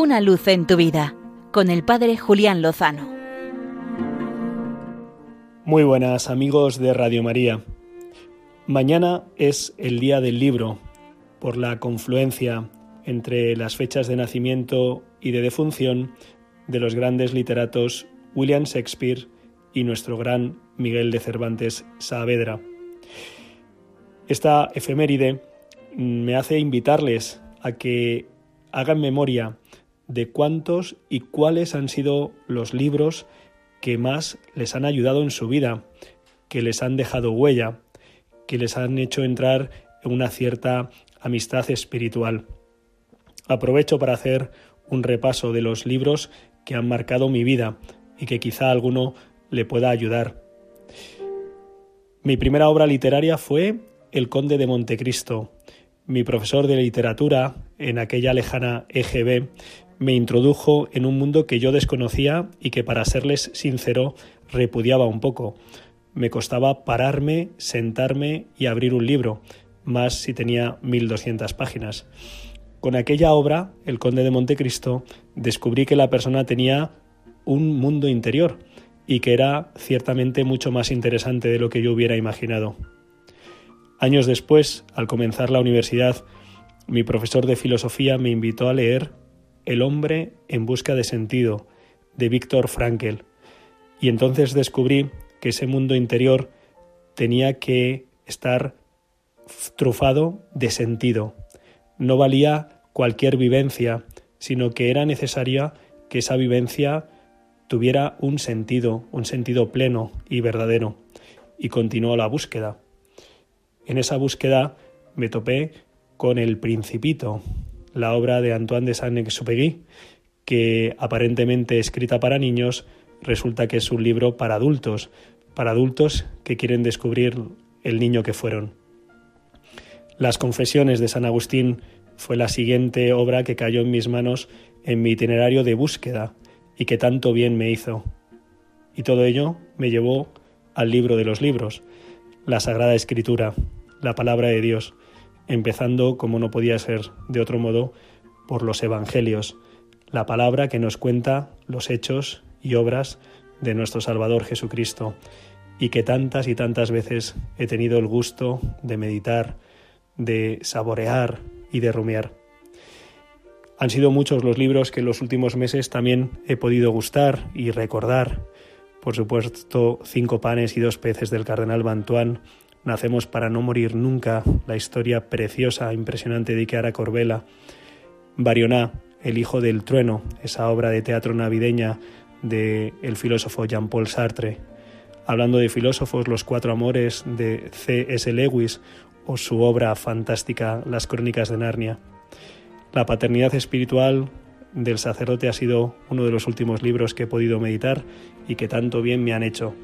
Una luz en tu vida con el Padre Julián Lozano. Muy buenas amigos de Radio María. Mañana es el día del libro por la confluencia entre las fechas de nacimiento y de defunción de los grandes literatos William Shakespeare y nuestro gran Miguel de Cervantes Saavedra. Esta efeméride me hace invitarles a que hagan memoria de cuántos y cuáles han sido los libros que más les han ayudado en su vida, que les han dejado huella, que les han hecho entrar en una cierta amistad espiritual. Aprovecho para hacer un repaso de los libros que han marcado mi vida y que quizá alguno le pueda ayudar. Mi primera obra literaria fue El Conde de Montecristo. Mi profesor de literatura en aquella lejana EGB me introdujo en un mundo que yo desconocía y que, para serles sincero, repudiaba un poco. Me costaba pararme, sentarme y abrir un libro, más si tenía 1200 páginas. Con aquella obra, El Conde de Montecristo, descubrí que la persona tenía un mundo interior y que era ciertamente mucho más interesante de lo que yo hubiera imaginado. Años después, al comenzar la universidad, mi profesor de filosofía me invitó a leer el hombre en busca de sentido, de Víctor Frankl. Y entonces descubrí que ese mundo interior tenía que estar trufado de sentido. No valía cualquier vivencia, sino que era necesaria que esa vivencia tuviera un sentido, un sentido pleno y verdadero. Y continuó la búsqueda. En esa búsqueda me topé con El Principito, la obra de Antoine de Saint-Exupéry, que aparentemente escrita para niños, resulta que es un libro para adultos, para adultos que quieren descubrir el niño que fueron. Las Confesiones de San Agustín fue la siguiente obra que cayó en mis manos en mi itinerario de búsqueda y que tanto bien me hizo. Y todo ello me llevó al libro de los libros, la Sagrada Escritura, la palabra de Dios, empezando, como no podía ser de otro modo, por los Evangelios, la palabra que nos cuenta los hechos y obras de nuestro Salvador Jesucristo, y que tantas y tantas veces he tenido el gusto de meditar, de saborear y de rumiar. Han sido muchos los libros que en los últimos meses también he podido gustar y recordar. Por supuesto, Cinco panes y dos peces del cardenal Bantuán, Nacemos para no morir nunca, la historia preciosa, impresionante de Chiara Corbella, Barioná, El hijo del trueno, esa obra de teatro navideña del el filósofo Jean-Paul Sartre. Hablando de filósofos, Los cuatro amores de C.S. Lewis o su obra fantástica Las crónicas de Narnia. La paternidad espiritual del sacerdote ha sido uno de los últimos libros que he podido meditar y que tanto bien me han hecho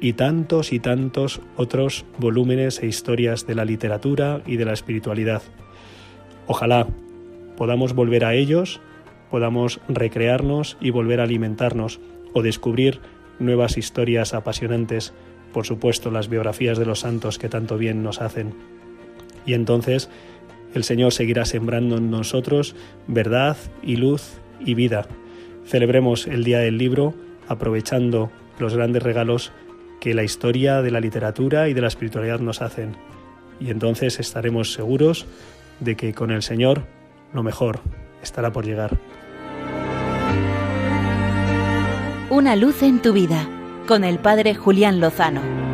y tantos y tantos otros volúmenes e historias de la literatura y de la espiritualidad. Ojalá podamos volver a ellos, podamos recrearnos y volver a alimentarnos o descubrir nuevas historias apasionantes, por supuesto las biografías de los santos que tanto bien nos hacen. Y entonces el Señor seguirá sembrando en nosotros verdad y luz y vida. Celebremos el Día del Libro aprovechando los grandes regalos que la historia de la literatura y de la espiritualidad nos hacen. Y entonces estaremos seguros de que con el Señor lo mejor estará por llegar. Una luz en tu vida con el Padre Julián Lozano.